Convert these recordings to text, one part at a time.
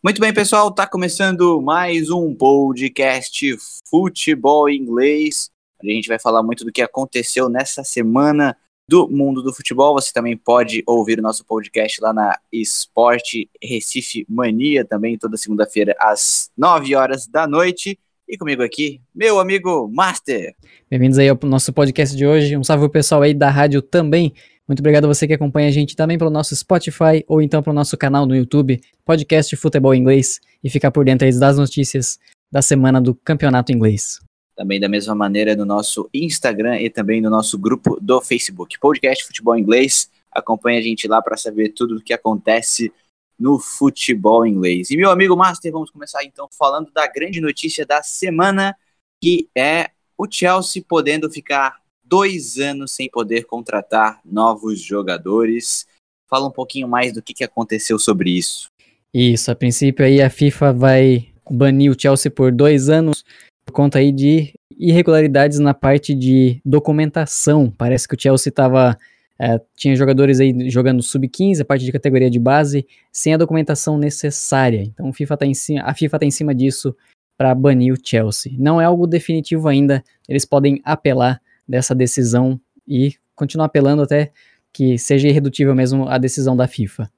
Muito bem, pessoal, tá começando mais um podcast Futebol Inglês. A gente vai falar muito do que aconteceu nessa semana do mundo do futebol. Você também pode ouvir o nosso podcast lá na Esporte Recife Mania, também toda segunda-feira às 9 horas da noite. E comigo aqui, meu amigo Master. Bem-vindos aí ao nosso podcast de hoje. Um salve pessoal aí da rádio também. Muito obrigado a você que acompanha a gente também pelo nosso Spotify ou então pelo nosso canal no YouTube, podcast Futebol Inglês, e ficar por dentro das notícias da semana do Campeonato Inglês. Também da mesma maneira no nosso Instagram e também no nosso grupo do Facebook, podcast Futebol Inglês. Acompanhe a gente lá para saber tudo o que acontece no futebol inglês. E meu amigo Master, vamos começar então falando da grande notícia da semana, que é o Chelsea podendo ficar dois anos sem poder contratar novos jogadores. Fala um pouquinho mais do que, que aconteceu sobre isso. Isso, a princípio aí a FIFA vai banir o Chelsea por dois anos por conta aí de irregularidades na parte de documentação. Parece que o Chelsea estava é, tinha jogadores aí jogando sub-15, a parte de categoria de base, sem a documentação necessária. Então a FIFA está cima, a FIFA tá em cima disso para banir o Chelsea. Não é algo definitivo ainda, eles podem apelar dessa decisão e continuar apelando até que seja irredutível mesmo a decisão da FIFA.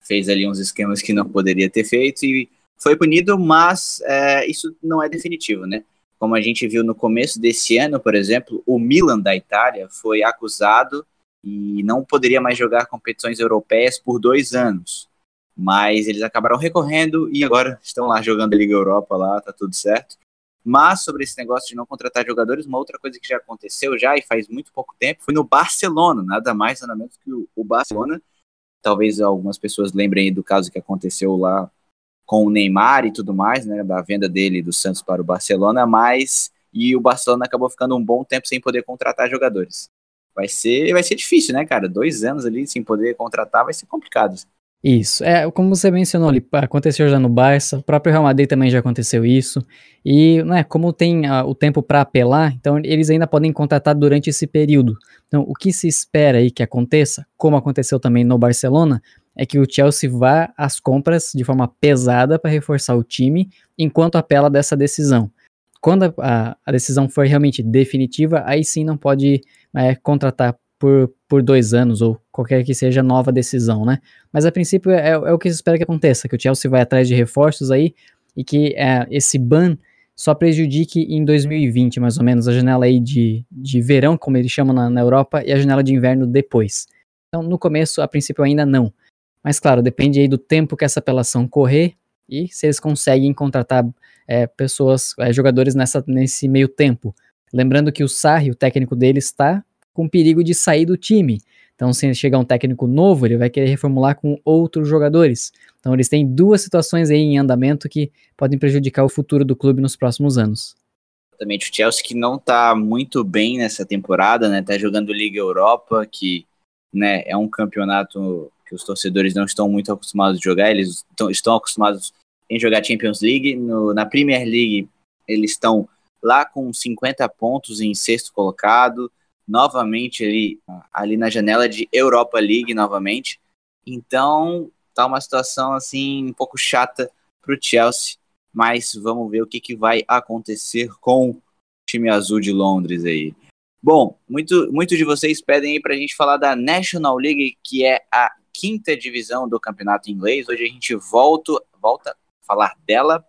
Fez ali uns esquemas que não poderia ter feito e foi punido, mas é, isso não é definitivo, né? Como a gente viu no começo desse ano, por exemplo, o Milan da Itália foi acusado e não poderia mais jogar competições europeias por dois anos. Mas eles acabaram recorrendo e agora estão lá jogando a Liga Europa lá, tá tudo certo. Mas sobre esse negócio de não contratar jogadores, uma outra coisa que já aconteceu já e faz muito pouco tempo foi no Barcelona, nada mais nada menos que o, Barcelona. Talvez algumas pessoas lembrem do caso que aconteceu lá com o Neymar e tudo mais, né, da venda dele do Santos para o Barcelona, mas e o Barcelona acabou ficando um bom tempo sem poder contratar jogadores. Vai ser, vai ser difícil, né, cara? Dois anos ali sem poder contratar vai ser complicado. Isso, é, como você mencionou ali, aconteceu já no Barça, o próprio Real Madrid também já aconteceu isso, e né, como tem a, o tempo para apelar, então eles ainda podem contratar durante esse período. Então, o que se espera aí que aconteça, como aconteceu também no Barcelona, é que o Chelsea vá às compras de forma pesada para reforçar o time, enquanto apela dessa decisão. Quando a, a, a decisão for realmente definitiva, aí sim não pode é, contratar por, por dois anos, ou qualquer que seja nova decisão, né? Mas a princípio é, é o que se espera que aconteça, que o Chelsea vai atrás de reforços aí, e que é, esse ban só prejudique em 2020, mais ou menos, a janela aí de, de verão, como eles chamam na, na Europa, e a janela de inverno depois. Então, no começo, a princípio ainda não. Mas claro, depende aí do tempo que essa apelação correr e se eles conseguem contratar é, pessoas, é, jogadores nessa, nesse meio tempo. Lembrando que o Sarri, o técnico dele, está com perigo de sair do time. Então, se chegar um técnico novo, ele vai querer reformular com outros jogadores. Então, eles têm duas situações aí em andamento que podem prejudicar o futuro do clube nos próximos anos. Exatamente, o Chelsea que não está muito bem nessa temporada, né? Tá jogando Liga Europa, que né, é um campeonato que os torcedores não estão muito acostumados a jogar, eles estão acostumados em jogar Champions League. No, na Premier League, eles estão lá com 50 pontos em sexto colocado, novamente ali, ali na janela de Europa League novamente. Então, tá uma situação assim um pouco chata para o Chelsea, mas vamos ver o que, que vai acontecer com o time azul de Londres aí. Bom, muito, muito de vocês pedem aí para a gente falar da National League, que é a quinta divisão do campeonato inglês. Hoje a gente volta, volta a falar dela.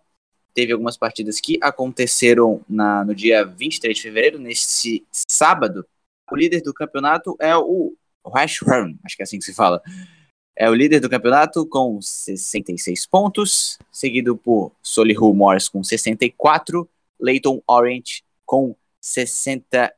Teve algumas partidas que aconteceram na, no dia 23 de fevereiro, nesse sábado, o líder do campeonato é o West acho que é assim que se fala. É o líder do campeonato com 66 pontos, seguido por Solihull Morris com 64, Leighton Orange com 61.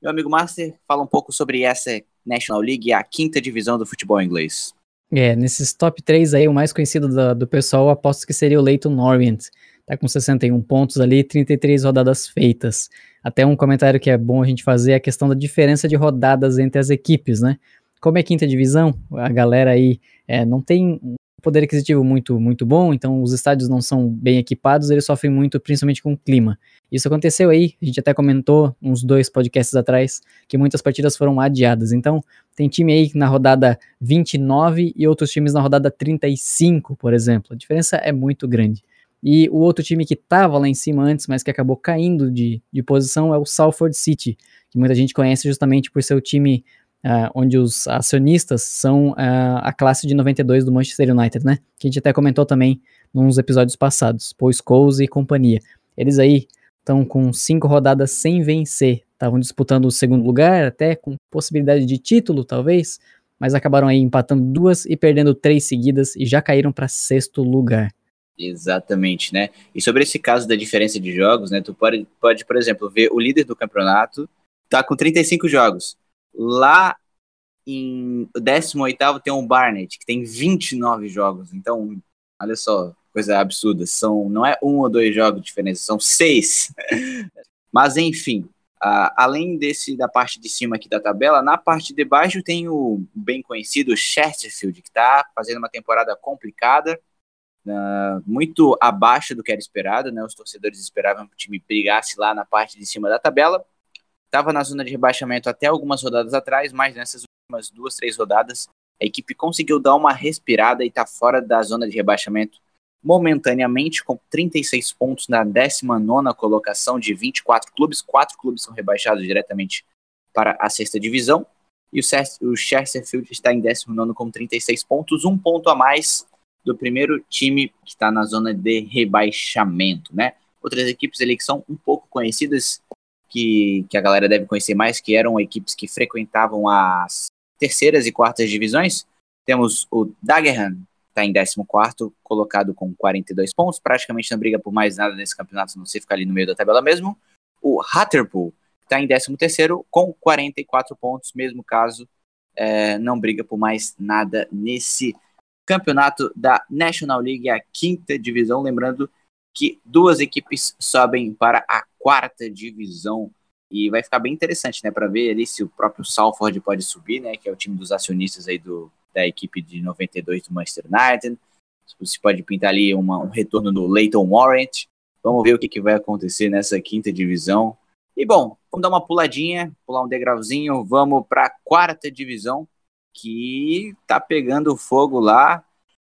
Meu amigo Master, fala um pouco sobre essa National League, a quinta divisão do futebol inglês. É, nesses top 3 aí, o mais conhecido do, do pessoal, aposto que seria o Leighton Orient. Tá com 61 pontos ali, 33 rodadas feitas. Até um comentário que é bom a gente fazer é a questão da diferença de rodadas entre as equipes, né? Como é quinta divisão, a galera aí é, não tem poder aquisitivo muito, muito bom, então os estádios não são bem equipados, eles sofrem muito, principalmente com o clima. Isso aconteceu aí, a gente até comentou uns dois podcasts atrás, que muitas partidas foram adiadas. Então, tem time aí na rodada 29 e outros times na rodada 35, por exemplo. A diferença é muito grande. E o outro time que estava lá em cima antes, mas que acabou caindo de, de posição, é o Salford City, que muita gente conhece justamente por ser o time uh, onde os acionistas são uh, a classe de 92 do Manchester United, né? Que a gente até comentou também nos episódios passados, Paul Scholes e companhia. Eles aí estão com cinco rodadas sem vencer, estavam disputando o segundo lugar, até com possibilidade de título, talvez, mas acabaram aí empatando duas e perdendo três seguidas e já caíram para sexto lugar. Exatamente, né? E sobre esse caso da diferença de jogos, né? Tu pode, pode por exemplo, ver o líder do campeonato tá com 35 jogos. Lá em 18 tem o Barnet, que tem 29 jogos. Então, olha só, coisa absurda. São, não é um ou dois jogos de diferença, são seis. Mas, enfim, uh, além desse da parte de cima aqui da tabela, na parte de baixo tem o bem conhecido Chesterfield, que está fazendo uma temporada complicada. Uh, muito abaixo do que era esperado, né? Os torcedores esperavam que o time brigasse lá na parte de cima da tabela estava na zona de rebaixamento até algumas rodadas atrás, mas nessas últimas duas, três rodadas, a equipe conseguiu dar uma respirada e está fora da zona de rebaixamento momentaneamente, com 36 pontos na 19 colocação de 24 clubes. Quatro clubes são rebaixados diretamente para a sexta divisão. E o Chesterfield está em 19 com 36 pontos, um ponto a mais do primeiro time que está na zona de rebaixamento, né? Outras equipes ali que são um pouco conhecidas que, que a galera deve conhecer mais, que eram equipes que frequentavam as terceiras e quartas divisões. Temos o Dagenham, está em 14, colocado com 42 pontos, praticamente não briga por mais nada nesse campeonato, não sei ficar ali no meio da tabela mesmo. O Hatterpool está em 13 com 44 pontos, mesmo caso, é, não briga por mais nada nesse campeonato da National League, a quinta divisão. Lembrando que duas equipes sobem para a quarta divisão. E vai ficar bem interessante, né, para ver ali se o próprio Salford pode subir, né, que é o time dos acionistas aí do, da equipe de 92 do Manchester United, se pode pintar ali uma, um retorno do Leighton Warrant, vamos ver o que, que vai acontecer nessa quinta divisão. E bom, vamos dar uma puladinha, pular um degrauzinho, vamos para a quarta divisão, que tá pegando fogo lá,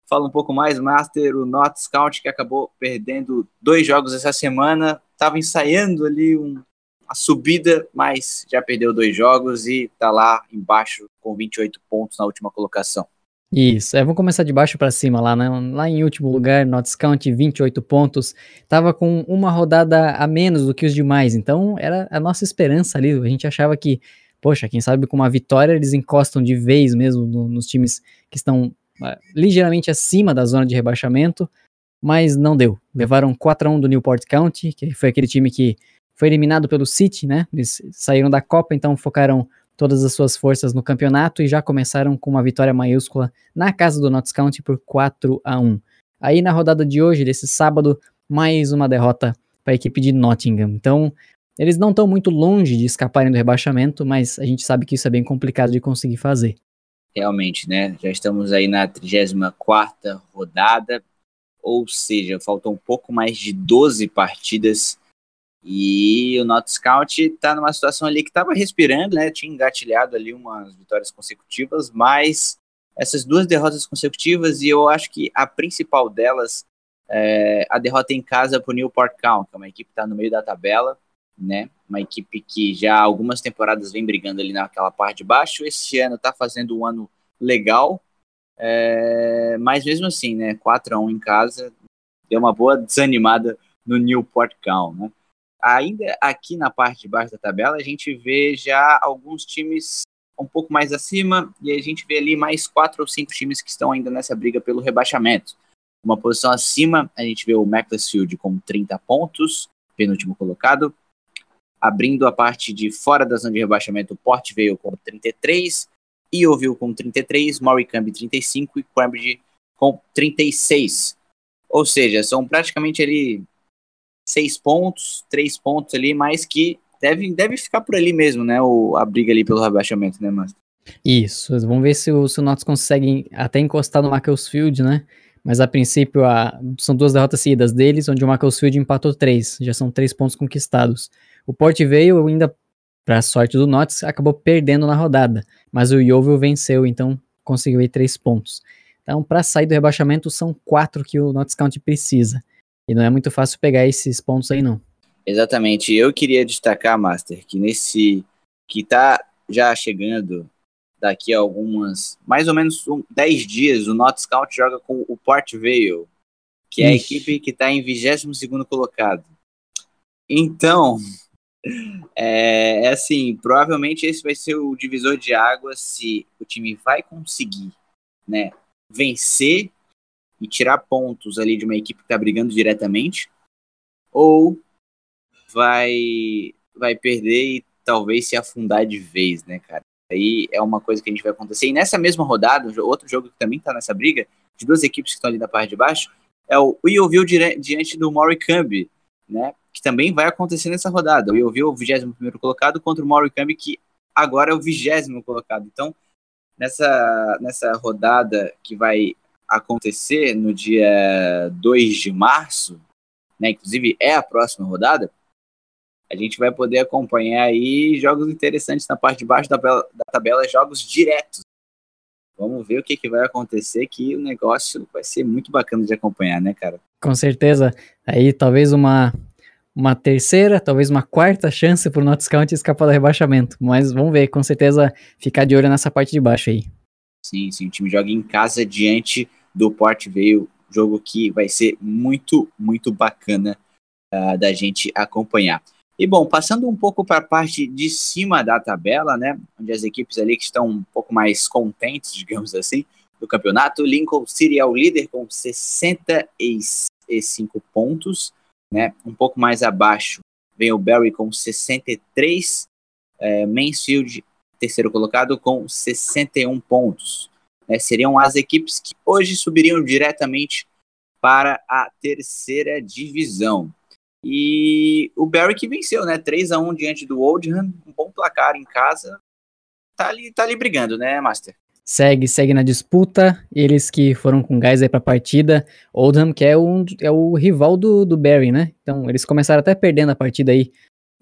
Fala um pouco mais, Master, o Not Scout, que acabou perdendo dois jogos essa semana, estava ensaiando ali um, a subida, mas já perdeu dois jogos e está lá embaixo com 28 pontos na última colocação. Isso, é, vamos começar de baixo para cima lá, né? Lá em último lugar, Count 28 pontos, tava com uma rodada a menos do que os demais, então era a nossa esperança ali, a gente achava que, poxa, quem sabe com uma vitória eles encostam de vez mesmo no, nos times que estão é, ligeiramente acima da zona de rebaixamento, mas não deu. Levaram 4 a 1 do Newport County, que foi aquele time que foi eliminado pelo City, né? Eles saíram da Copa, então focaram todas as suas forças no campeonato e já começaram com uma vitória maiúscula na casa do Notts County por 4 a 1. Aí na rodada de hoje, desse sábado, mais uma derrota para a equipe de Nottingham. Então, eles não estão muito longe de escaparem do rebaixamento, mas a gente sabe que isso é bem complicado de conseguir fazer realmente, né? Já estamos aí na 34 rodada, ou seja, faltam um pouco mais de 12 partidas e o Not Scout está numa situação ali que estava respirando, né? Tinha engatilhado ali umas vitórias consecutivas, mas essas duas derrotas consecutivas e eu acho que a principal delas é a derrota em casa para o Newport County, que é uma equipe que está no meio da tabela, né? Uma equipe que já algumas temporadas vem brigando ali naquela parte de baixo. Esse ano está fazendo um ano legal, é, mas mesmo assim, né? 4 a 1 em casa deu uma boa desanimada no Newport County, né? Ainda aqui na parte de baixo da tabela, a gente vê já alguns times um pouco mais acima e a gente vê ali mais quatro ou cinco times que estão ainda nessa briga pelo rebaixamento. Uma posição acima, a gente vê o Macclesfield com 30 pontos, penúltimo colocado abrindo a parte de fora da zona de rebaixamento, o Port veio com 33, Yeovil com 33, Morecambe 35 e Cambridge com 36. Ou seja, são praticamente ali seis pontos, três pontos ali, mas que deve, deve ficar por ali mesmo, né? O, a briga ali pelo rebaixamento, né, Master? Isso, vamos ver se, o, se o consegue até encostar no Macclesfield, né? mas a princípio a, são duas derrotas seguidas deles, onde o Macclesfield empatou três, já são três pontos conquistados. O Port Vale ainda, para sorte do Notts, acabou perdendo na rodada, mas o Yeovil venceu, então conseguiu aí três pontos. Então, para sair do rebaixamento, são quatro que o Notts County precisa. E não é muito fácil pegar esses pontos aí, não. Exatamente. Eu queria destacar, Master, que nesse. que tá já chegando daqui a algumas. mais ou menos um, 10 dias, o Notts County joga com o Port Vale, que é a equipe que está em 22 colocado. Então, é, é, assim, provavelmente esse vai ser o divisor de águas se o time vai conseguir, né, vencer e tirar pontos ali de uma equipe que está brigando diretamente, ou vai vai perder e talvez se afundar de vez, né, cara? Aí é uma coisa que a gente vai acontecer. E nessa mesma rodada, outro jogo que também está nessa briga, de duas equipes que estão ali na parte de baixo, é o Yeovil diante do Morecambe, né? Que também vai acontecer nessa rodada. O Yeovil é o 21 colocado contra o Morecambe, que agora é o 20 colocado. Então, nessa, nessa rodada que vai acontecer no dia 2 de março, né, inclusive é a próxima rodada, a gente vai poder acompanhar aí jogos interessantes na parte de baixo da, da tabela, jogos diretos. Vamos ver o que, que vai acontecer, que o negócio vai ser muito bacana de acompanhar, né, cara? Com certeza. Aí talvez uma, uma terceira, talvez uma quarta chance para o Notts County escapar do rebaixamento. Mas vamos ver, com certeza ficar de olho nessa parte de baixo aí. Sim, sim, o time joga em casa diante do Port Vale, jogo que vai ser muito, muito bacana uh, da gente acompanhar. E bom, passando um pouco para a parte de cima da tabela, né, onde as equipes ali que estão um pouco mais contentes, digamos assim, do campeonato, Lincoln City é o líder com 65 pontos, né, um pouco mais abaixo vem o Barry com 63, é, Mansfield terceiro colocado com 61 pontos. Né, seriam as equipes que hoje subiriam diretamente para a terceira divisão. E o Barry que venceu, né? 3 a 1 diante do Oldham, um bom placar em casa. Tá ali, tá ali brigando, né, Master? Segue, segue na disputa. Eles que foram com gás aí pra partida. Oldham, que é, um, é o rival do, do Barry, né? Então, eles começaram até perdendo a partida aí.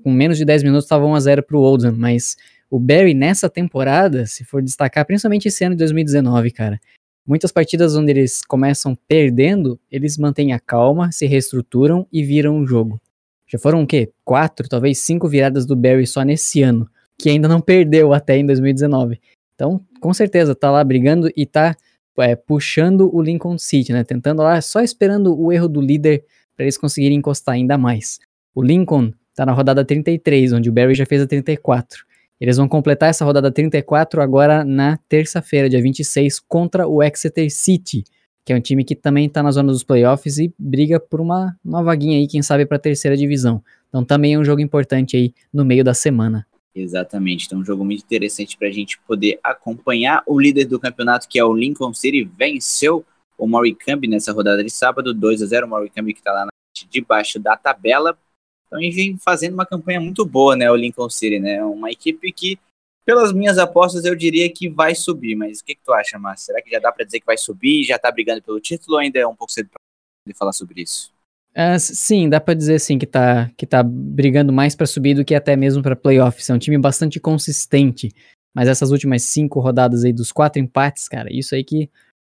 Com menos de 10 minutos, estavam 1 a 0 pro Oldham. Mas o Barry, nessa temporada, se for destacar, principalmente esse ano de 2019, cara, Muitas partidas onde eles começam perdendo, eles mantêm a calma, se reestruturam e viram o jogo. Já foram o quê? Quatro, talvez cinco viradas do Barry só nesse ano, que ainda não perdeu até em 2019. Então, com certeza, tá lá brigando e tá é, puxando o Lincoln City, né? Tentando lá, só esperando o erro do líder para eles conseguirem encostar ainda mais. O Lincoln tá na rodada 33, onde o Barry já fez a 34. Eles vão completar essa rodada 34 agora na terça-feira, dia 26, contra o Exeter City, que é um time que também está na zona dos playoffs e briga por uma, uma vaguinha aí, quem sabe, para a terceira divisão. Então também é um jogo importante aí no meio da semana. Exatamente, então um jogo muito interessante para a gente poder acompanhar. O líder do campeonato, que é o Lincoln City, venceu o Morecambe nessa rodada de sábado, 2 a 0 O Morecambe que está lá na debaixo da tabela. Então, ele vem fazendo uma campanha muito boa, né, o Lincoln City, né? Uma equipe que, pelas minhas apostas, eu diria que vai subir. Mas o que, que tu acha, Márcio? Será que já dá para dizer que vai subir? Já tá brigando pelo título ou ainda é um pouco cedo para falar sobre isso? Uh, sim, dá para dizer sim que tá, que tá brigando mais para subir do que até mesmo para playoffs. É um time bastante consistente. Mas essas últimas cinco rodadas aí dos quatro empates, cara, isso aí que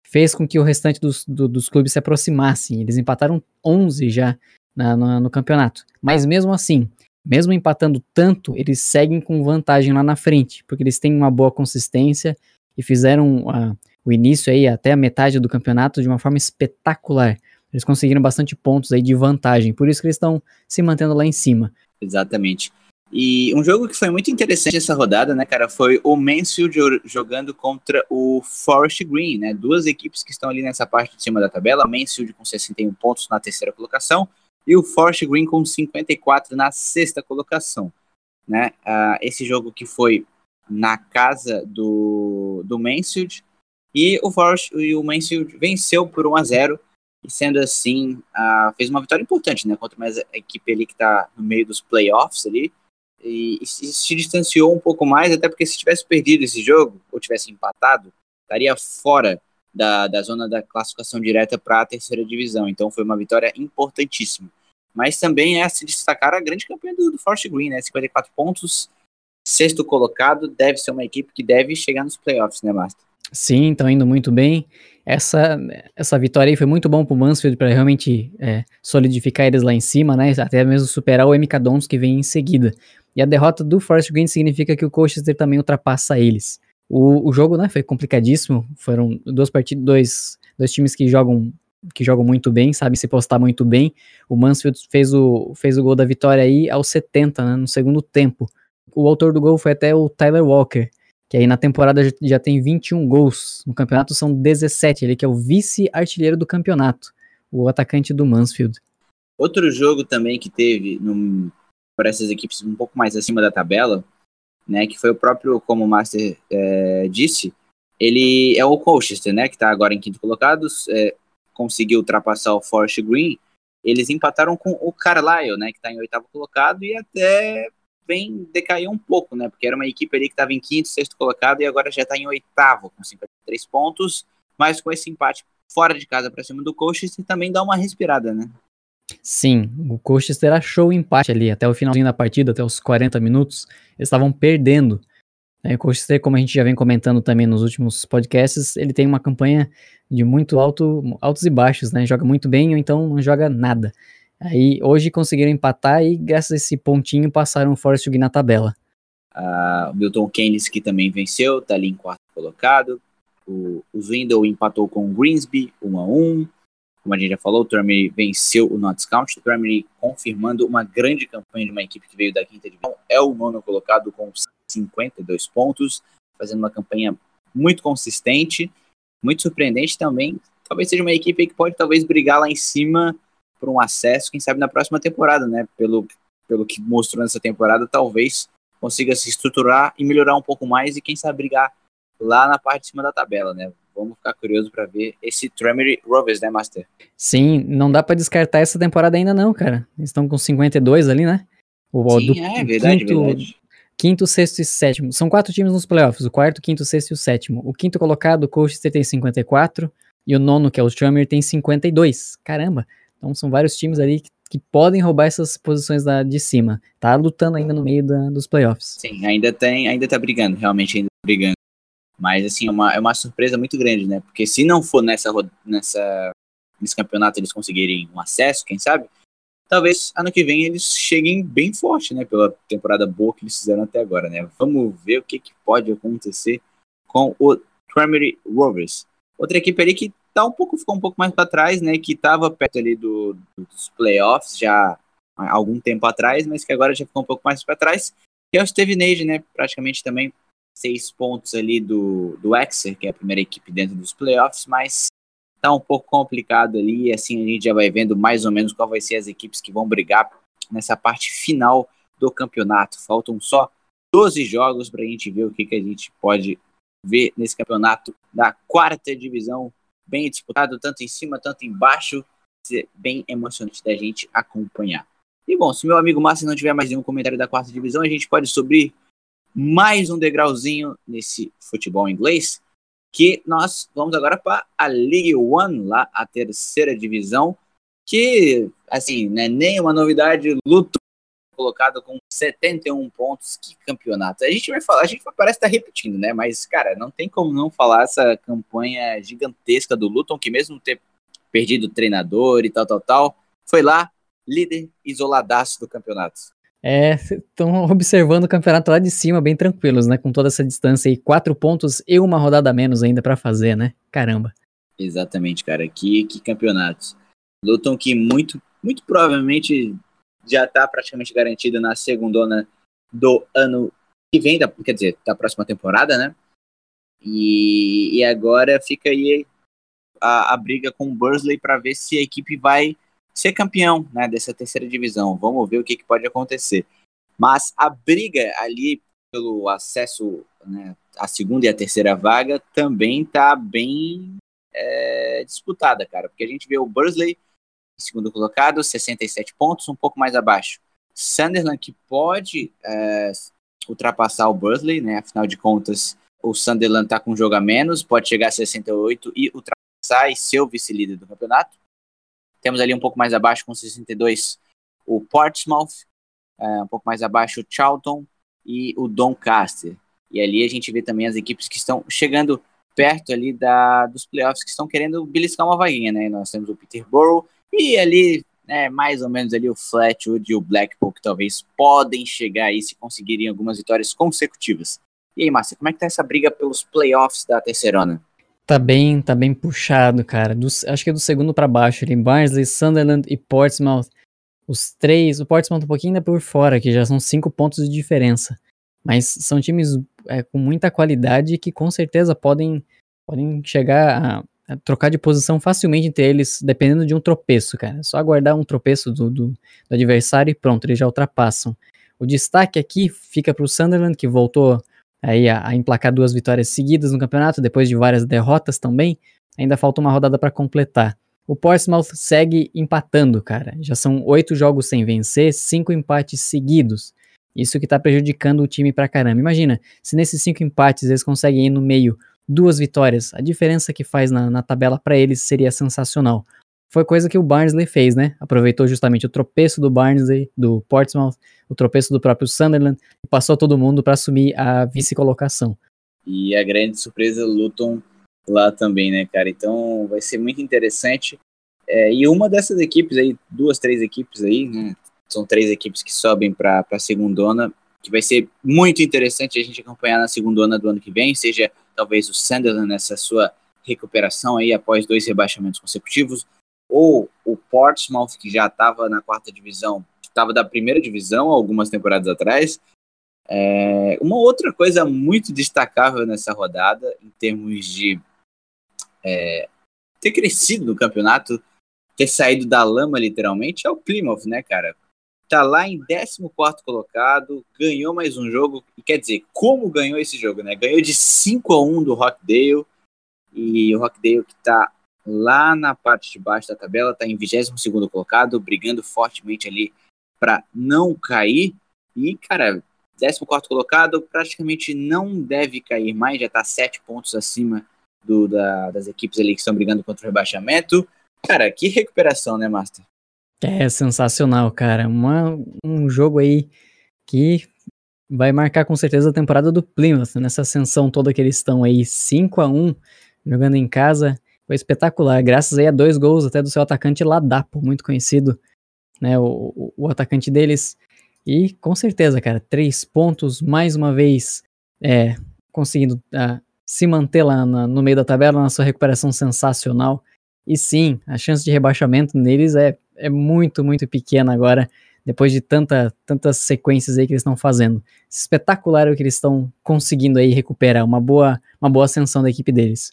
fez com que o restante dos, do, dos clubes se aproximassem. Eles empataram 11 já na, no, no campeonato. Mas mesmo assim, mesmo empatando tanto, eles seguem com vantagem lá na frente, porque eles têm uma boa consistência e fizeram uh, o início aí até a metade do campeonato de uma forma espetacular. Eles conseguiram bastante pontos aí de vantagem, por isso que eles estão se mantendo lá em cima. Exatamente. E um jogo que foi muito interessante essa rodada, né, cara, foi o Mansfield jogando contra o Forest Green, né? Duas equipes que estão ali nessa parte de cima da tabela, Mansfield com 61 pontos na terceira colocação e o Forest Green com 54 na sexta colocação. Né? Uh, esse jogo que foi na casa do, do Mansfield, e o Forest e o Mansfield venceu por 1 a 0 e sendo assim, uh, fez uma vitória importante, né, contra mais a equipe ali que está no meio dos playoffs ali, e, e, se distanciou um pouco mais, até porque se tivesse perdido esse jogo, ou tivesse empatado, estaria fora da, da zona da classificação direta para a terceira divisão. Então foi uma vitória importantíssima. Mas também é se destacar a grande campanha do, do Forest Green, né? 54 pontos, sexto colocado, deve ser uma equipe que deve chegar nos playoffs, né, Master? Sim, estão indo muito bem. Essa, essa vitória aí foi muito bom para o Mansfield para realmente é, solidificar eles lá em cima, né? Até mesmo superar o MK Dons que vem em seguida. E a derrota do Forest Green significa que o Colchester também ultrapassa eles. O, o jogo, né, foi complicadíssimo. Foram duas partidas, dois, dois times que jogam que jogam muito bem, sabem se postar muito bem. O Mansfield fez o, fez o gol da vitória aí aos 70, né, no segundo tempo. O autor do gol foi até o Tyler Walker, que aí na temporada já, tem 21 gols. No campeonato são 17, ele que é o vice-artilheiro do campeonato, o atacante do Mansfield. Outro jogo também que teve para essas equipes um pouco mais acima da tabela né, que foi o próprio, como o Master é, disse, ele é o Colchester, né, que está agora em quinto colocado, é, conseguiu ultrapassar o Forest Green, eles empataram com o Carlisle, né, que está em oitavo colocado e até vem decair um pouco, né, porque era uma equipe ali que estava em quinto, sexto colocado e agora já está em oitavo com 53 pontos, mas com esse empate fora de casa para cima do Colchester também dá uma respirada, né. Sim, o Colchester achou o empate ali até o finalzinho da partida, até os 40 minutos, eles estavam perdendo. É, o Colchester, como a gente já vem comentando também nos últimos podcasts, ele tem uma campanha de muito alto, altos e baixos, né? Joga muito bem ou então não joga nada. Aí hoje conseguiram empatar e graças a esse pontinho passaram o Forest na tabela. Uh, o Milton Keynes que também venceu, tá ali em quarto colocado. O, o Zwindle empatou com o Greensby, 1 a 1 como a gente já falou, o Turmey venceu o Notts County, o Turmey confirmando uma grande campanha de uma equipe que veio da quinta divisão, é o nono colocado com 52 pontos, fazendo uma campanha muito consistente, muito surpreendente também. Talvez seja uma equipe que pode talvez brigar lá em cima por um acesso, quem sabe na próxima temporada, né? Pelo, pelo que mostrou nessa temporada, talvez consiga se estruturar e melhorar um pouco mais e quem sabe brigar lá na parte de cima da tabela, né? Vamos ficar curioso para ver esse Tremery Rovers, né, Master? Sim, não dá para descartar essa temporada ainda não, cara. Eles estão com 52 ali, né? O, Sim, do, é verdade, quinto, verdade. Quinto, sexto e sétimo. São quatro times nos playoffs, o quarto, quinto, sexto e o sétimo. O quinto colocado, o Colchester tem 54, e o nono, que é o Tremery, tem 52. Caramba! Então são vários times ali que, que podem roubar essas posições da, de cima. Tá lutando ainda no meio da, dos playoffs. Sim, ainda tem, ainda tá brigando, realmente ainda tá brigando. Mas, assim, é uma, é uma surpresa muito grande, né? Porque se não for nessa, nessa, nesse campeonato eles conseguirem um acesso, quem sabe, talvez ano que vem eles cheguem bem forte, né? Pela temporada boa que eles fizeram até agora, né? Vamos ver o que, que pode acontecer com o Primary Rovers. Outra equipe ali que tá um pouco, ficou um pouco mais para trás, né? Que estava perto ali do, dos playoffs já há algum tempo atrás, mas que agora já ficou um pouco mais para trás, que é o Stevenage, né? Praticamente também seis pontos ali do, do Exer, que é a primeira equipe dentro dos playoffs, mas tá um pouco complicado ali, assim a gente já vai vendo mais ou menos qual vai ser as equipes que vão brigar nessa parte final do campeonato. Faltam só 12 jogos para a gente ver o que, que a gente pode ver nesse campeonato da quarta divisão, bem disputado, tanto em cima, tanto embaixo, bem emocionante da gente acompanhar. E bom, se meu amigo Márcio não tiver mais nenhum comentário da quarta divisão, a gente pode subir mais um degrauzinho nesse futebol inglês, que nós vamos agora para a League One, lá a terceira divisão, que, assim, não é nenhuma novidade, luto colocado com 71 pontos, que campeonato. A gente vai falar, a gente parece estar tá repetindo, né? Mas, cara, não tem como não falar essa campanha gigantesca do Luton, que mesmo ter perdido o treinador e tal, tal, tal, foi lá, líder isoladaço do campeonato estão é, observando o campeonato lá de cima, bem tranquilos, né? Com toda essa distância aí, quatro pontos e uma rodada menos ainda para fazer, né? Caramba. Exatamente, cara. Que, que campeonatos. Lutam que muito, muito provavelmente já está praticamente garantido na segundona do ano que vem, da, quer dizer, da próxima temporada, né? E, e agora fica aí a, a briga com o Bursley para ver se a equipe vai ser campeão né, dessa terceira divisão. Vamos ver o que, que pode acontecer. Mas a briga ali pelo acesso né, à segunda e à terceira vaga também está bem é, disputada, cara. Porque a gente vê o Bursley, segundo colocado, 67 pontos, um pouco mais abaixo. Sunderland, que pode é, ultrapassar o Bursley, né? Afinal de contas, o Sunderland está com um jogo a menos, pode chegar a 68 e ultrapassar e ser o vice-líder do campeonato. Temos ali um pouco mais abaixo, com 62, o Portsmouth, é, um pouco mais abaixo, o Charlton e o Doncaster. E ali a gente vê também as equipes que estão chegando perto ali da, dos playoffs, que estão querendo beliscar uma vaguinha, né? Nós temos o Peterborough e ali, né, mais ou menos ali o Flatwood e o Blackpool, que talvez podem chegar aí se conseguirem algumas vitórias consecutivas. E aí, Márcia, como é que tá essa briga pelos playoffs da terceirona? Tá bem, tá bem puxado, cara. Do, acho que é do segundo para baixo ali, Barnsley, Sunderland e Portsmouth. Os três, o Portsmouth um pouquinho ainda por fora, que já são cinco pontos de diferença. Mas são times é, com muita qualidade que com certeza podem, podem chegar a, a, trocar de posição facilmente entre eles, dependendo de um tropeço, cara. É só aguardar um tropeço do, do, do adversário e pronto, eles já ultrapassam. O destaque aqui fica para o Sunderland, que voltou aí a, a, emplacar duas vitórias seguidas no campeonato, depois de várias derrotas também. Ainda falta uma rodada para completar. O Portsmouth segue empatando, cara. Já são oito jogos sem vencer, cinco empates seguidos. Isso que tá prejudicando o time pra caramba. Imagina, se nesses cinco empates eles conseguem ir no meio duas vitórias, a diferença que faz na, na tabela para eles seria sensacional. Foi coisa que o Barnsley fez, né? Aproveitou justamente o tropeço do Barnsley, do Portsmouth, o tropeço do próprio Sunderland, e passou todo mundo para assumir a vice-colocação. E a grande surpresa, Luton lá também, né, cara? Então vai ser muito interessante. É, e uma dessas equipes aí, duas, três equipes aí, né? São três equipes que sobem para a segundona, que vai ser muito interessante a gente acompanhar na segundona do ano que vem, seja talvez o Sunderland nessa sua recuperação aí após dois rebaixamentos consecutivos, ou o Portsmouth, que já estava na quarta divisão, estava da primeira divisão algumas temporadas atrás. É, uma outra coisa muito destacável nessa rodada, em termos de é, ter crescido no campeonato, ter saído da lama literalmente, é o Plymouth, né, cara? Tá lá em 14 colocado, ganhou mais um jogo, e quer dizer, como ganhou esse jogo, né? Ganhou de 5 a 1 do Rockdale, e o Rockdale que tá lá na parte de baixo da tabela, está em 22 colocado, brigando fortemente ali para não cair. E, cara, 14 colocado praticamente não deve cair mais, já está 7 pontos acima do, da, das equipes ali que estão brigando contra o rebaixamento. Cara, que recuperação, né, Master? É sensacional, cara. Uma, um jogo aí que vai marcar com certeza a temporada do Plymouth, nessa ascensão toda que eles estão aí, 5 a 1 jogando em casa. Foi espetacular, graças aí a dois gols até do seu atacante Ladapo, muito conhecido, né, o, o, atacante deles. E com certeza, cara, três pontos, mais uma vez, é, conseguindo uh, se manter lá na, no meio da tabela, na sua recuperação sensacional. E sim, a chance de rebaixamento neles é, é muito, muito pequena agora, depois de tanta, tantas sequências aí que eles estão fazendo. Espetacular o que eles estão conseguindo aí recuperar, uma boa, uma boa ascensão da equipe deles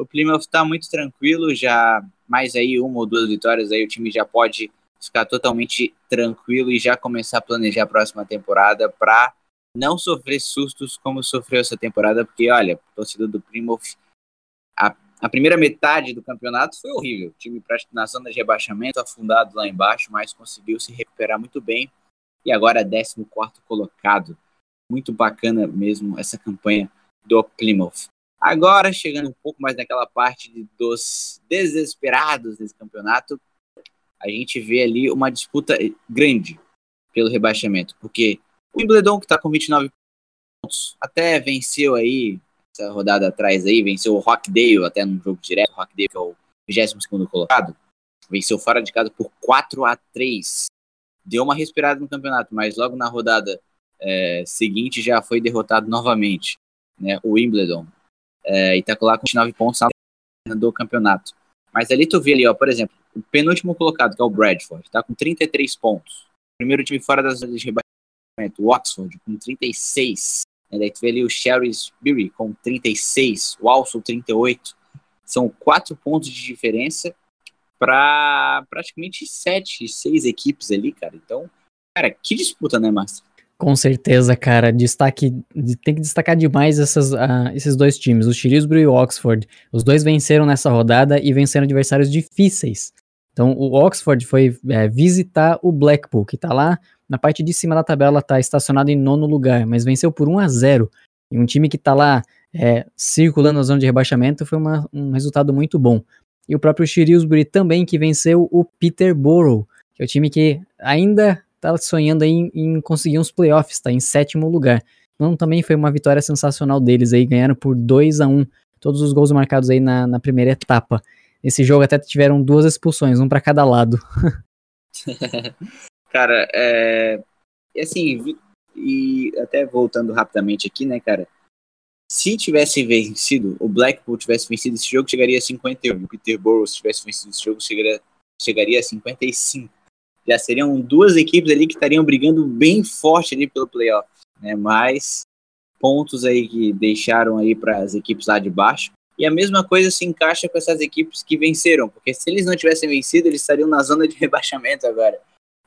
o Plymouth está muito tranquilo, já mais aí uma ou duas vitórias aí o time já pode ficar totalmente tranquilo e já começar a planejar a próxima temporada para não sofrer sustos como sofreu essa temporada, porque olha, torcedor do Plymouth a, a primeira metade do campeonato foi horrível, o time na zona de rebaixamento, afundado lá embaixo, mas conseguiu se recuperar muito bem e agora 14 colocado. Muito bacana mesmo essa campanha do Plymouth. Agora, chegando um pouco mais naquela parte de, dos desesperados desse campeonato, a gente vê ali uma disputa grande pelo rebaixamento, porque o Wimbledon, que está com 29 pontos, até venceu aí, essa rodada atrás aí, venceu o Rockdale até num jogo direto, o Rockdale que é o 22 colocado, venceu fora de casa por 4 a 3 deu uma respirada no campeonato, mas logo na rodada é, seguinte já foi derrotado novamente, né, o Wimbledon, é, e tá lá com 29 pontos do campeonato. Mas ali tu vê ali, ó, por exemplo, o penúltimo colocado, que é o Bradford, tá com 33 pontos. Primeiro time fora das zonas de rebaixamento, o Oxford, com 36. E daí tu vê ali o Shrewsbury com 36, o Walsall 38. São quatro pontos de diferença para praticamente sete, seis equipes ali, cara. Então, cara, que disputa, né, Márcio? Com certeza, cara. Destaque, tem que destacar demais essas, uh, esses dois times, o Shrewsbury e o Oxford. Os dois venceram nessa rodada e venceram adversários difíceis. Então, o Oxford foi é, visitar o Blackpool, que tá lá na parte de cima da tabela, tá estacionado em nono lugar, mas venceu por 1 a 0 E um time que tá lá é, circulando na zona de rebaixamento, foi uma, um resultado muito bom. E o próprio Shrewsbury também, que venceu o Peterborough, que é o time que ainda está sonhando em, em, conseguir uns playoffs, está em sétimo lugar. Então também foi uma vitória sensacional deles aí, ganharam por 2 a 1 todos os gols marcados aí na, na primeira etapa. Esse jogo até tiveram duas expulsões, um para cada lado. cara, é. Assim, e até voltando rapidamente aqui, né, cara? Se tivesse vencido, o Blackpool tivesse vencido esse jogo, chegaria a 51. O Peterborough, se tivesse vencido esse jogo, chegaria, chegaria a 55. Já seriam duas equipes ali que estariam brigando bem forte ali pelo playoff, né? Mais pontos aí que deixaram aí para as equipes lá de baixo. E a mesma coisa se encaixa com essas equipes que venceram, porque se eles não tivessem vencido, eles estariam na zona de rebaixamento agora.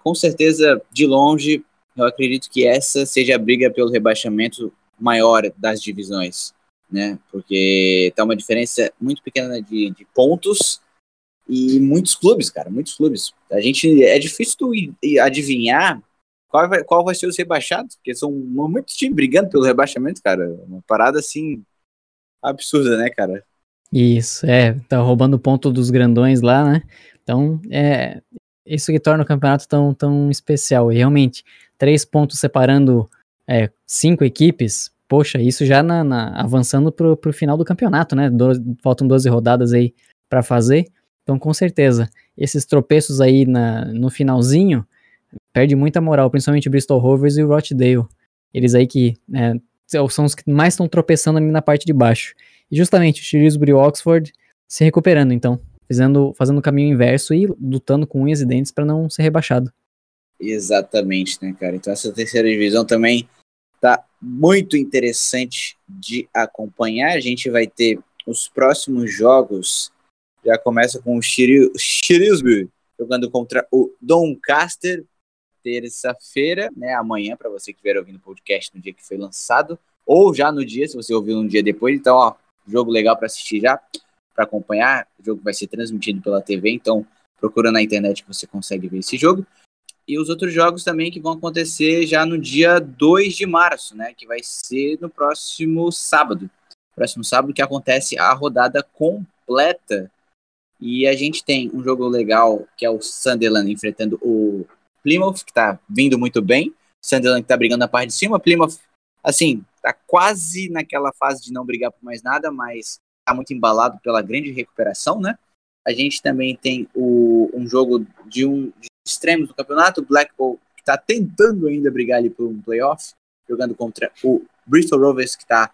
Com certeza, de longe, eu acredito que essa seja a briga pelo rebaixamento maior das divisões, né? Porque tá uma diferença muito pequena de, de pontos e muitos clubes, cara, muitos clubes. A gente é difícil tu adivinhar qual vai, qual vai ser os rebaixados, porque são muitos times brigando pelo rebaixamento, cara. Uma parada assim absurda, né, cara? Isso, é, tá roubando ponto dos grandões lá, né? Então, é isso que torna o campeonato tão, tão especial. E realmente, três pontos separando é, cinco equipes, poxa, isso já na, na, avançando pro, pro final do campeonato, né? Do, faltam 12 rodadas aí para fazer. Então, com certeza, esses tropeços aí na, no finalzinho perde muita moral, principalmente o Bristol Rovers e o Rochdale. Eles aí que é, são os que mais estão tropeçando ali na parte de baixo. E justamente o Shrewsbury e o Oxford se recuperando, então, fazendo, fazendo o caminho inverso e lutando com unhas e dentes para não ser rebaixado. Exatamente, né, cara? Então essa terceira divisão também tá muito interessante de acompanhar. A gente vai ter os próximos jogos. Já começa com o Shrewsbury jogando contra o Doncaster terça-feira, né? Amanhã, para você que estiver ouvindo o podcast no dia que foi lançado, ou já no dia, se você ouviu um dia depois. Então, ó, jogo legal para assistir já, para acompanhar. O jogo vai ser transmitido pela TV, então procura na internet que você consegue ver esse jogo. E os outros jogos também que vão acontecer já no dia 2 de março, né? Que vai ser no próximo sábado. Próximo sábado que acontece a rodada completa. E a gente tem um jogo legal que é o Sunderland enfrentando o Plymouth, que está vindo muito bem. Sunderland que tá brigando na parte de cima. Plymouth, assim, tá quase naquela fase de não brigar por mais nada, mas tá muito embalado pela grande recuperação, né? A gente também tem o, um jogo de um de extremos do campeonato, Blackpool, que está tentando ainda brigar ali por um playoff, jogando contra o Bristol Rovers, que está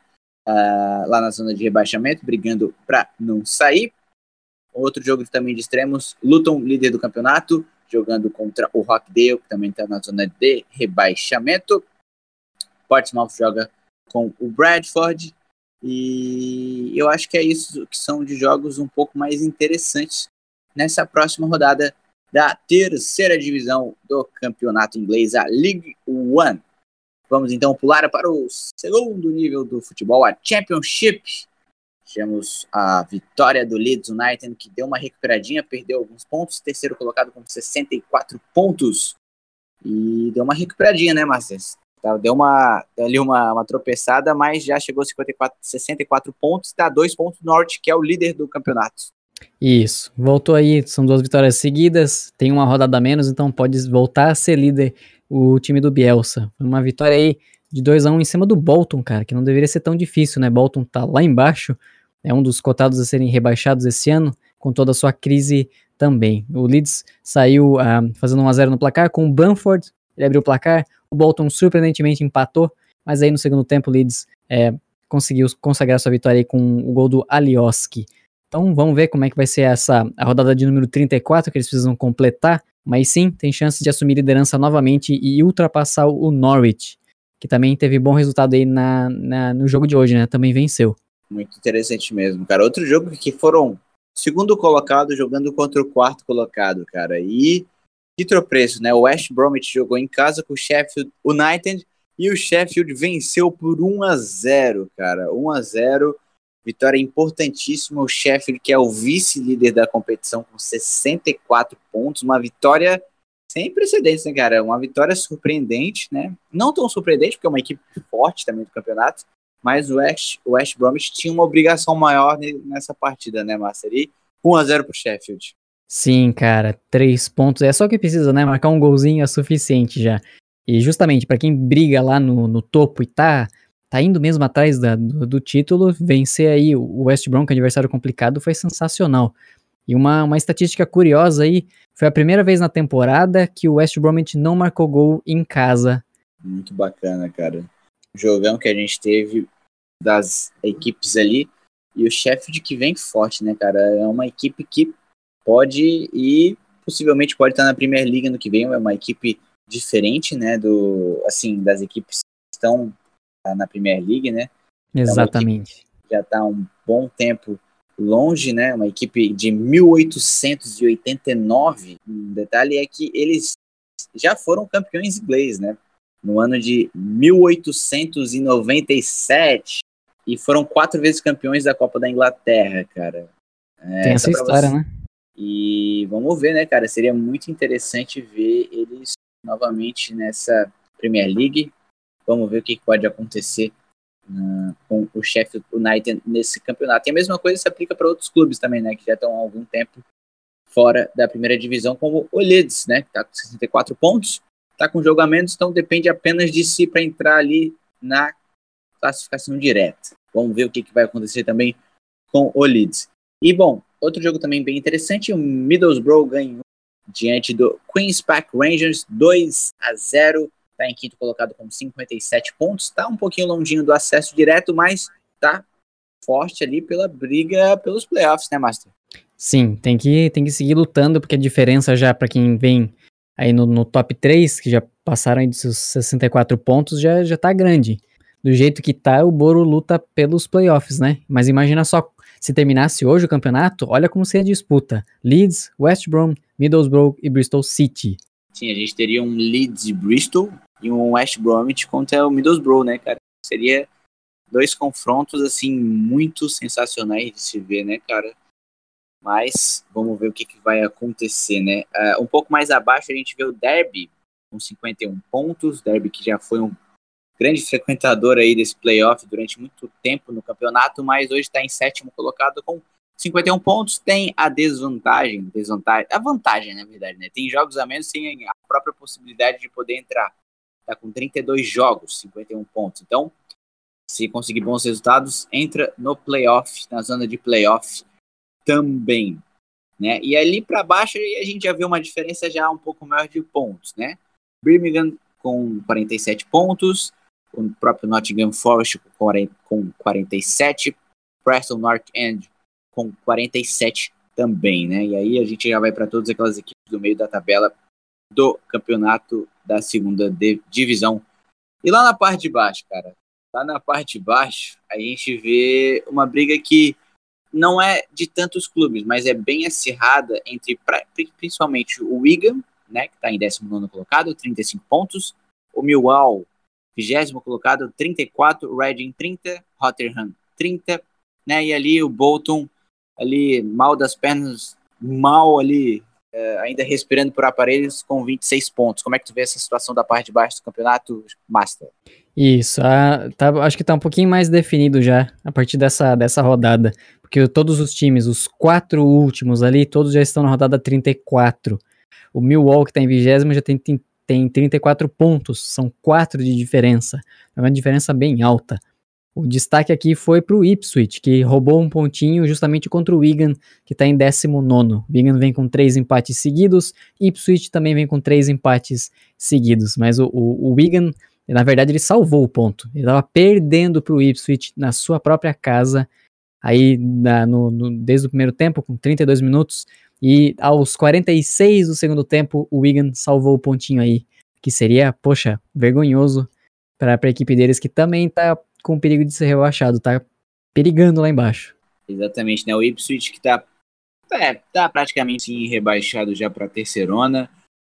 uh, ah, lá na zona de rebaixamento, brigando para não sair. Outro jogo também de extremos, Luton, líder do campeonato, jogando contra o Rockdale, que também está na zona de rebaixamento. Portsmouth joga com o Bradford. E eu acho que é isso que são de jogos um pouco mais interessantes nessa próxima rodada da terceira divisão do campeonato inglês, a League One. Vamos então pular para o segundo nível do futebol, a Championship. Tivemos a vitória do Leeds United, que deu uma recuperadinha, perdeu alguns pontos, terceiro colocado com 64 pontos. E deu uma recuperadinha, né, Masters? Tá, deu uma, deu ali uma, uma tropeçada, mas já chegou a 54, 64 pontos, está dois pontos Norte, que é o líder do campeonato. Isso, voltou aí, são duas vitórias seguidas, tem uma rodada a menos, então pode voltar a ser líder o time do Bielsa. Uma vitória aí de 2 a 1 um em cima do Bolton, cara, que não deveria ser tão difícil, né? Bolton tá lá embaixo, é um dos cotados a serem rebaixados esse ano, com toda a sua crise também. O Leeds saiu uh, fazendo 1x0 no placar com o Bamford, ele abriu o placar, o Bolton surpreendentemente empatou, mas aí no segundo tempo o Leeds é, conseguiu consagrar sua vitória com o gol do Alioski. Então vamos ver como é que vai ser essa a rodada de número 34 que eles precisam completar, mas sim, tem chance de assumir liderança novamente e ultrapassar o Norwich, que também teve bom resultado aí na, na no jogo de hoje, né? Também venceu. Muito interessante mesmo, cara. Outro jogo que foram segundo colocado jogando contra o quarto colocado, cara. E que tropeço, né? O West Bromwich jogou em casa com o Sheffield United e o Sheffield venceu por 1 a 0, cara. 1 a 0. Vitória importantíssima. O Sheffield, que é o vice-líder da competição com 64 pontos, uma vitória sem precedentes, né, cara? Uma vitória surpreendente, né? Não tão surpreendente, porque é uma equipe forte também do campeonato, mas o West, o West Bromwich tinha uma obrigação maior nessa partida, né, Master? E 1x0 pro Sheffield. Sim, cara, três pontos. É só que precisa, né? Marcar um golzinho é suficiente já. E justamente para quem briga lá no, no topo e tá, tá indo mesmo atrás da, do, do, título, vencer aí o West Brom, que é adversário complicado, foi sensacional. E uma, uma estatística curiosa aí, foi a primeira vez na temporada que o West Bromwich não marcou gol em casa. Muito bacana, cara. Jogão que a gente teve das equipes ali. E o Sheffield que vem forte, né, cara? É uma equipe que pode e possivelmente pode estar na Premier League no que vem. É uma equipe diferente, né, do assim das equipes que estão na Premier League, né? Exatamente. É já está um bom tempo longe, né? Uma equipe de 1889. Um detalhe é que eles já foram campeões ingleses, né? No ano de 1897 e foram quatro vezes campeões da Copa da Inglaterra, cara. É, Tem essa história, você... né? E vamos ver, né, cara? Seria muito interessante ver eles novamente nessa Premier League. Vamos ver o que pode acontecer uh, com o Sheffield United nesse campeonato. E a mesma coisa se aplica para outros clubes também, né? Que já estão há algum tempo fora da primeira divisão, como o Leeds, né? Que está com 64 pontos, está com jogamentos, então depende apenas de si para entrar ali na classificação direta. Vamos ver o que, que vai acontecer também com o Leeds. E bom, outro jogo também bem interessante, o Middlesbrough ganhou diante do Queen's Park Rangers 2 a 0 está em quinto colocado com 57 pontos, está um pouquinho longinho do acesso direto, mas está forte ali pela briga pelos playoffs, né, Master? Sim, tem que, tem que seguir lutando, porque a diferença já para quem vem aí no, no, top 3, que já passaram aí dos 64 pontos, já, já tá grande. Do jeito que tá, o Boro luta pelos playoffs, né? Mas imagina só, se terminasse hoje o campeonato, olha como seria a disputa. Leeds, West Brom, Middlesbrough e Bristol City. Sim, a gente teria um Leeds e Bristol e um West Bromwich contra o Middlesbrough, né, cara? Seria dois confrontos, assim, muito sensacionais de se ver, né, cara? Mas vamos ver o que, que vai acontecer, né? Uh, um pouco mais abaixo a gente vê o Derby com 51 pontos, Derby que já foi um grande frequentador aí desse playoff durante muito tempo no campeonato, mas hoje está em sétimo colocado com 51 pontos, tem a desvantagem, desvantagem, a vantagem, na verdade, né? Tem jogos a menos, tem a própria possibilidade de poder entrar está com 32 jogos, 51 pontos. Então, se conseguir bons resultados, entra no playoff, na zona de playoff também. Né? E ali para baixo a gente já vê uma diferença já um pouco maior de pontos, né? Birmingham com 47 pontos, o próprio Nottingham Forest com 47, Preston North End com 47 também, né? E aí a gente já vai para todas aquelas equipes do meio da tabela do campeonato da segunda divisão. E lá na parte de baixo, cara, lá na parte de baixo, a gente vê uma briga que não é de tantos clubes, mas é bem acirrada entre principalmente o Wigan, né, que está em 19 colocado, 35 pontos, o Millwall, 20 colocado, 34, Reading 30, Rotherham 30, né, e ali o Bolton, ali mal das pernas, mal ali é, ainda respirando por aparelhos com 26 pontos. Como é que tu vê essa situação da parte de baixo do campeonato Master? Isso, tá, acho que tá um pouquinho mais definido já a partir dessa, dessa rodada, porque todos os times, os quatro últimos ali, todos já estão na rodada 34. O Millwall, que tá em vigésimo, já tem, tem, tem 34 pontos, são quatro de diferença, é uma diferença bem alta. O destaque aqui foi para o Ipswich, que roubou um pontinho justamente contra o Wigan, que está em 19. Wigan vem com três empates seguidos, Ipswich também vem com três empates seguidos. Mas o, o, o Wigan, na verdade, ele salvou o ponto. Ele estava perdendo para o Ipswich na sua própria casa, aí na, no, no, desde o primeiro tempo, com 32 minutos, e aos 46 do segundo tempo, o Wigan salvou o pontinho aí, que seria, poxa, vergonhoso para a equipe deles, que também está com perigo de ser rebaixado, tá perigando lá embaixo. Exatamente, né? O Ipswich que tá, é, tá praticamente sim, rebaixado já para terceirona.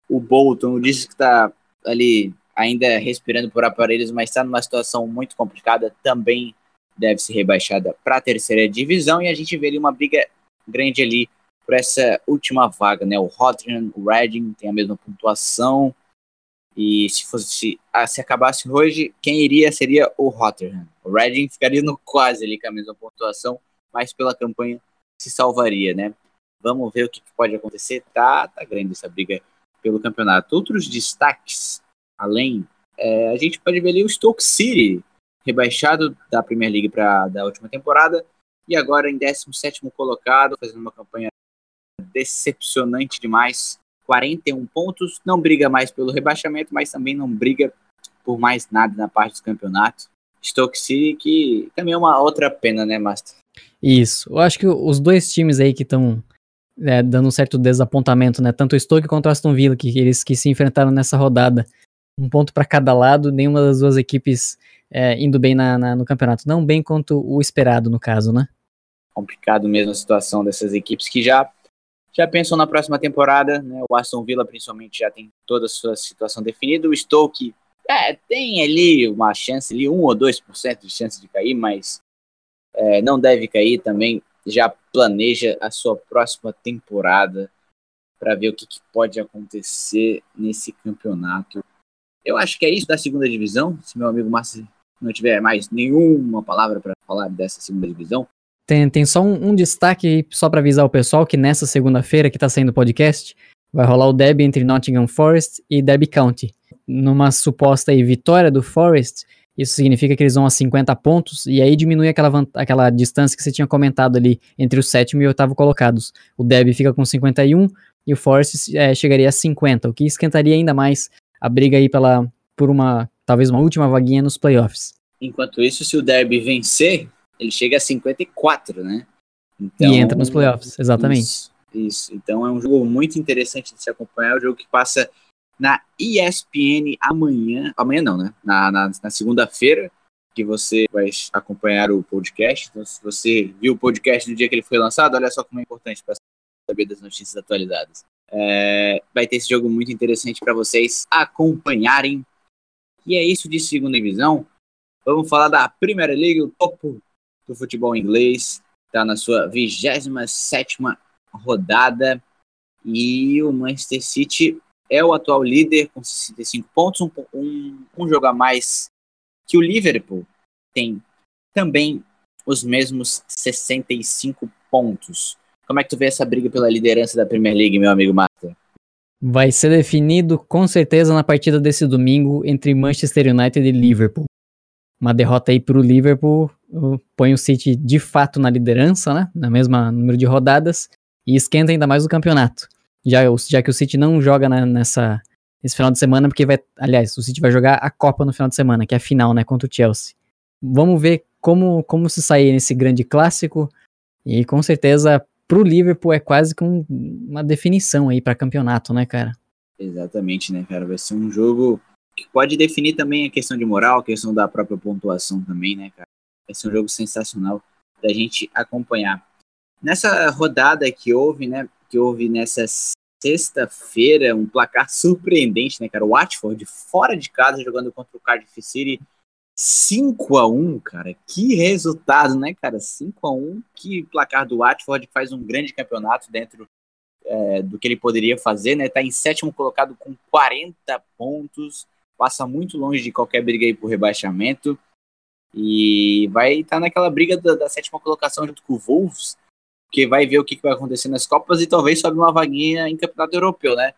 O Bolton disse que tá ali ainda respirando por aparelhos, mas está numa situação muito complicada, também deve ser rebaixada para a terceira divisão e a gente vê ali uma briga grande ali por essa última vaga, né? O Rotherham, o Reading tem a mesma pontuação, e se fosse ah, se acabasse hoje, quem iria seria o Rotterdam. O Reading ficaria no quase ali com a mesma pontuação, mas pela campanha se salvaria, né? Vamos ver o que pode acontecer. Tá, tá grande essa briga pelo campeonato. Outros destaques, além, é, a gente pode ver ali o Stoke City, rebaixado da Premier League para da última temporada, e agora em 17 colocado, fazendo uma campanha decepcionante demais. 41 pontos, não briga mais pelo rebaixamento, mas também não briga por mais nada na parte do campeonato. Stoke City, que também é uma outra pena, né, Master? Isso. Eu acho que os dois times aí que estão é, dando um certo desapontamento, né? Tanto o Stoke quanto o Aston Villa, que eles que se enfrentaram nessa rodada. Um ponto para cada lado, nenhuma das duas equipes é, indo bem na, na, no campeonato. Não bem quanto o esperado, no caso, né? Complicado mesmo a situação dessas equipes que já já pensam na próxima temporada, né? O Aston Villa, principalmente, já tem toda a sua situação definida. O Stoke é, tem ali uma chance, ali, 1 ou 2% de chance de cair, mas é, não deve cair também. Já planeja a sua próxima temporada para ver o que, que, pode acontecer nesse campeonato. Eu acho que é isso da segunda divisão. Se meu amigo Márcio não tiver mais nenhuma palavra para falar dessa segunda divisão, tem, tem só um, um destaque só para avisar o pessoal que nessa segunda-feira que está saindo o podcast, vai rolar o derby entre Nottingham Forest e Derby County. Numa suposta aí, vitória do Forest, isso significa que eles vão a 50 pontos, e aí diminui aquela, aquela distância que você tinha comentado ali entre o sétimo e oitavo colocados. O Derby fica com 51 e o Forest é, chegaria a 50, o que esquentaria ainda mais a briga aí pela, por uma, talvez uma última vaguinha nos playoffs. Enquanto isso, se o Derby vencer, ele chega a 54, né? Então, e entra nos playoffs, exatamente. Isso, isso, Então é um jogo muito interessante de se acompanhar. É um jogo que passa na ESPN amanhã. Amanhã não, né? Na, na, na segunda-feira, que você vai acompanhar o podcast. Então, se você viu o podcast no dia que ele foi lançado, olha só como é importante para saber das notícias atualizadas. É, vai ter esse jogo muito interessante para vocês acompanharem. E é isso de segunda divisão. Vamos falar da Primeira Liga, o topo do futebol inglês. Está na sua 27 rodada. E o Manchester City é o atual líder com 65 pontos, um, um, um jogo a mais que o Liverpool tem também os mesmos 65 pontos. Como é que tu vê essa briga pela liderança da Premier League, meu amigo Marta? Vai ser definido com certeza na partida desse domingo entre Manchester United e Liverpool. Uma derrota aí para o Liverpool põe o City de fato na liderança, né? Na mesma número de rodadas e esquenta ainda mais o campeonato. Já, já que o City não joga na, nessa esse final de semana, porque vai, aliás, o City vai jogar a Copa no final de semana, que é a final, né, contra o Chelsea. Vamos ver como, como se sair nesse grande clássico e com certeza pro Liverpool é quase com uma definição aí para campeonato, né, cara? Exatamente, né, cara? Vai ser um jogo que pode definir também a questão de moral, a questão da própria pontuação também, né, cara? Vai ser um jogo sensacional da gente acompanhar. Nessa rodada que houve, né? Que houve nessa sexta-feira, um placar surpreendente, né, cara? O Watford fora de casa jogando contra o Cardiff City 5 a 1 cara. Que resultado, né, cara? 5 a 1 Que placar do Watford faz um grande campeonato dentro é, do que ele poderia fazer, né? Tá em sétimo colocado com 40 pontos, passa muito longe de qualquer briga aí por rebaixamento. E vai estar tá naquela briga da, da, sétima colocação junto com o Wolves, que vai ver o que, que vai acontecer nas Copas e talvez sobe uma vaguinha em campeonato europeu, né?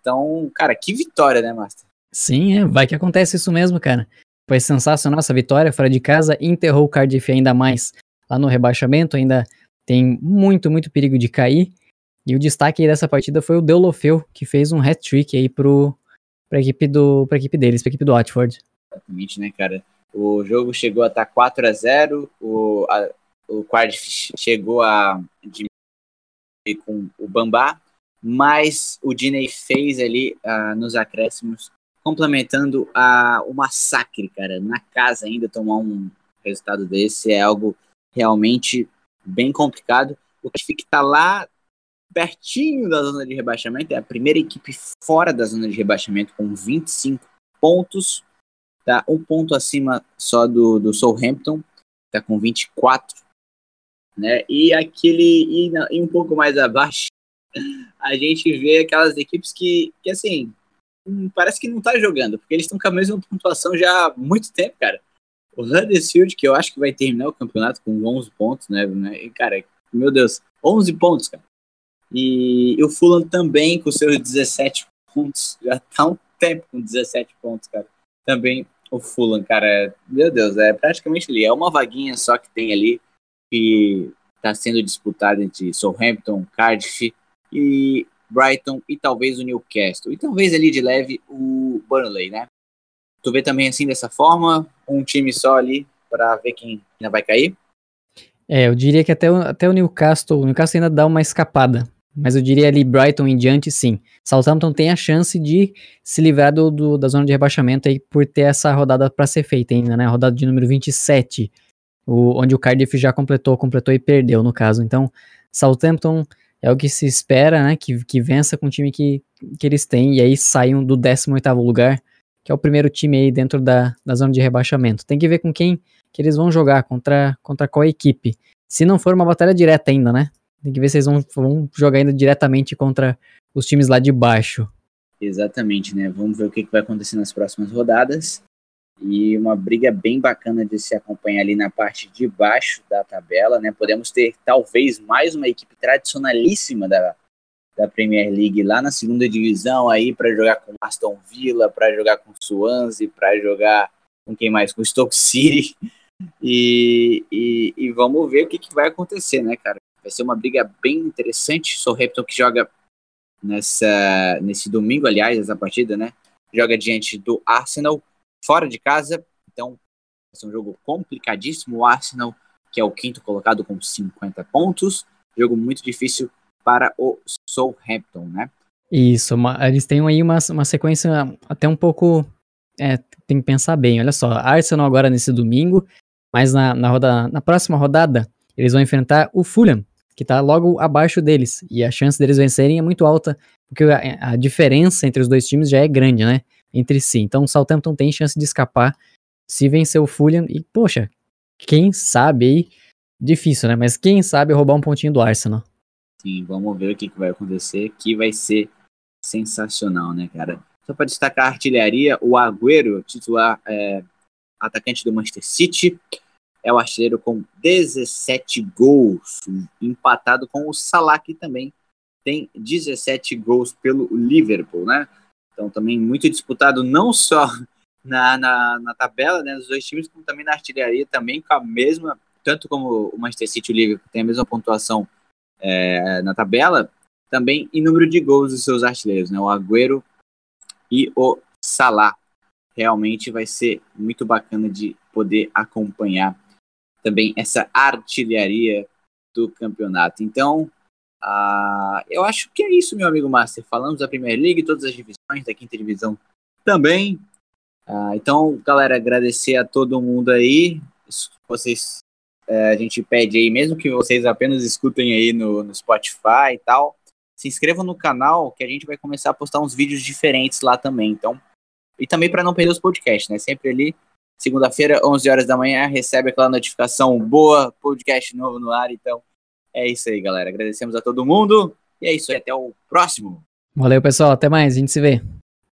Então, cara, que vitória, né, Master? Sim, é, vai que acontece isso mesmo, cara. Foi sensacional essa vitória fora de casa, enterrou o Cardiff ainda mais lá no rebaixamento, ainda tem muito, muito perigo de cair. E o destaque dessa partida foi o Deulofeu, que fez um hat-trick aí pro, pra equipe, do, pra equipe deles, pra equipe do Watford. Exatamente, né, cara? O jogo chegou a estar 4 a 0 o, a, o Cardiff chegou a diminuir com o Bambá, mas o Diney fez ali uh, nos acréscimos, complementando a, o massacre, cara. Na casa ainda tomar um resultado desse é algo realmente bem complicado. O Cardiff está lá pertinho da zona de rebaixamento, é a primeira equipe fora da zona de rebaixamento com 25 pontos tá um ponto acima só do, do Southampton, tá com 24, né? E aquele e, e, um pouco mais abaixo, a gente vê aquelas equipes que, que assim, parece que não tá jogando, porque eles estão com a mesma pontuação já há muito tempo, cara. O Huddersfield, que eu acho que vai terminar o campeonato com 11 pontos, né? E, cara, meu Deus, 11 pontos, cara. E, e o Fulham também com seus 17 pontos. Já tá um tempo com 17 pontos, cara. Também o Fulham, cara. Meu Deus, é praticamente ali. É uma vaguinha só que tem ali que está sendo disputada entre Southampton, Cardiff e Brighton e talvez o Newcastle. E talvez ali de leve o Burnley, né? Tu vê também assim dessa forma, um time só ali para ver quem ainda vai cair? É, eu diria que até o, até o Newcastle, o Newcastle ainda dá uma escapada. Mas eu diria ali Brighton em diante, sim. Southampton tem a chance de se livrar do, do da zona de rebaixamento aí por ter essa rodada para ser feita ainda, né? Rodada de número 27, o, onde o Cardiff já completou, completou e perdeu no caso. Então, Southampton é o que se espera, né? Que, que vença com o time que, que eles têm e aí saiam do 18º lugar, que é o primeiro time aí dentro da, da zona de rebaixamento. Tem que ver com quem que eles vão jogar, contra, contra qual equipe. Se não for uma batalha direta ainda, né? Tem que ver se eles vão, vão jogar ainda diretamente contra os times lá de baixo. Exatamente, né? Vamos ver o que, vai acontecer nas próximas rodadas. E uma briga bem bacana de se acompanhar ali na parte de baixo da tabela, né? Podemos ter talvez mais uma equipe tradicionalíssima da, da Premier League lá na segunda divisão aí para jogar com Aston Villa, para jogar com Swansea, para jogar com quem mais? Com Stoke City. E, e, e, vamos ver o que, que vai acontecer, né, cara? Vai ser uma briga bem interessante. Southampton que joga nessa, nesse domingo, aliás, essa partida, né? Joga diante do Arsenal, fora de casa. Então, ser um jogo complicadíssimo. O Arsenal, que é o quinto colocado com 50 pontos. Jogo muito difícil para o Southampton, né? Isso, eles têm aí uma, uma sequência até um pouco. É, tem que pensar bem. Olha só, Arsenal agora nesse domingo, mas na, na, roda, na próxima rodada eles vão enfrentar o Fulham, que está logo abaixo deles. E a chance deles vencerem é muito alta, porque a, a, diferença entre os dois times já é grande, né? Entre si. Então o Southampton tem chance de escapar se vencer o Fulham. E, poxa, quem sabe aí. Difícil, né? Mas quem sabe roubar um pontinho do Arsenal. Sim, vamos ver o que, vai acontecer, que vai ser sensacional, né, cara? Só para destacar a artilharia, o Agüero, titular é, atacante do Manchester City, é o artilheiro com 17 gols, empatado com o Salah, que também tem 17 gols pelo Liverpool, né? Então também muito disputado não só na, na, na tabela, né, dos dois times, como também na artilharia, também com a mesma, tanto como o Manchester City o Liverpool tem a mesma pontuação é, na tabela, também em número de gols dos seus artilheiros, né? O Agüero e o Salah. Realmente vai ser muito bacana de poder acompanhar também essa artilharia do campeonato. Então, uh, eu acho que é isso, meu amigo Master. Falamos da Premier League, todas as divisões, da quinta divisão também. Uh, então, galera, agradecer a todo mundo aí. Vocês, uh, a gente pede aí, mesmo que vocês apenas escutem aí no, no Spotify e tal, se inscrevam no canal que a gente vai começar a postar uns vídeos diferentes lá também. Então, e também para não perder os podcasts, né? Sempre ali Segunda-feira, 11 horas da manhã, recebe aquela notificação boa, podcast novo no ar. Então, é isso aí, galera. Agradecemos a todo mundo. E é isso aí, até o próximo. Valeu, pessoal. Até mais. A gente se vê.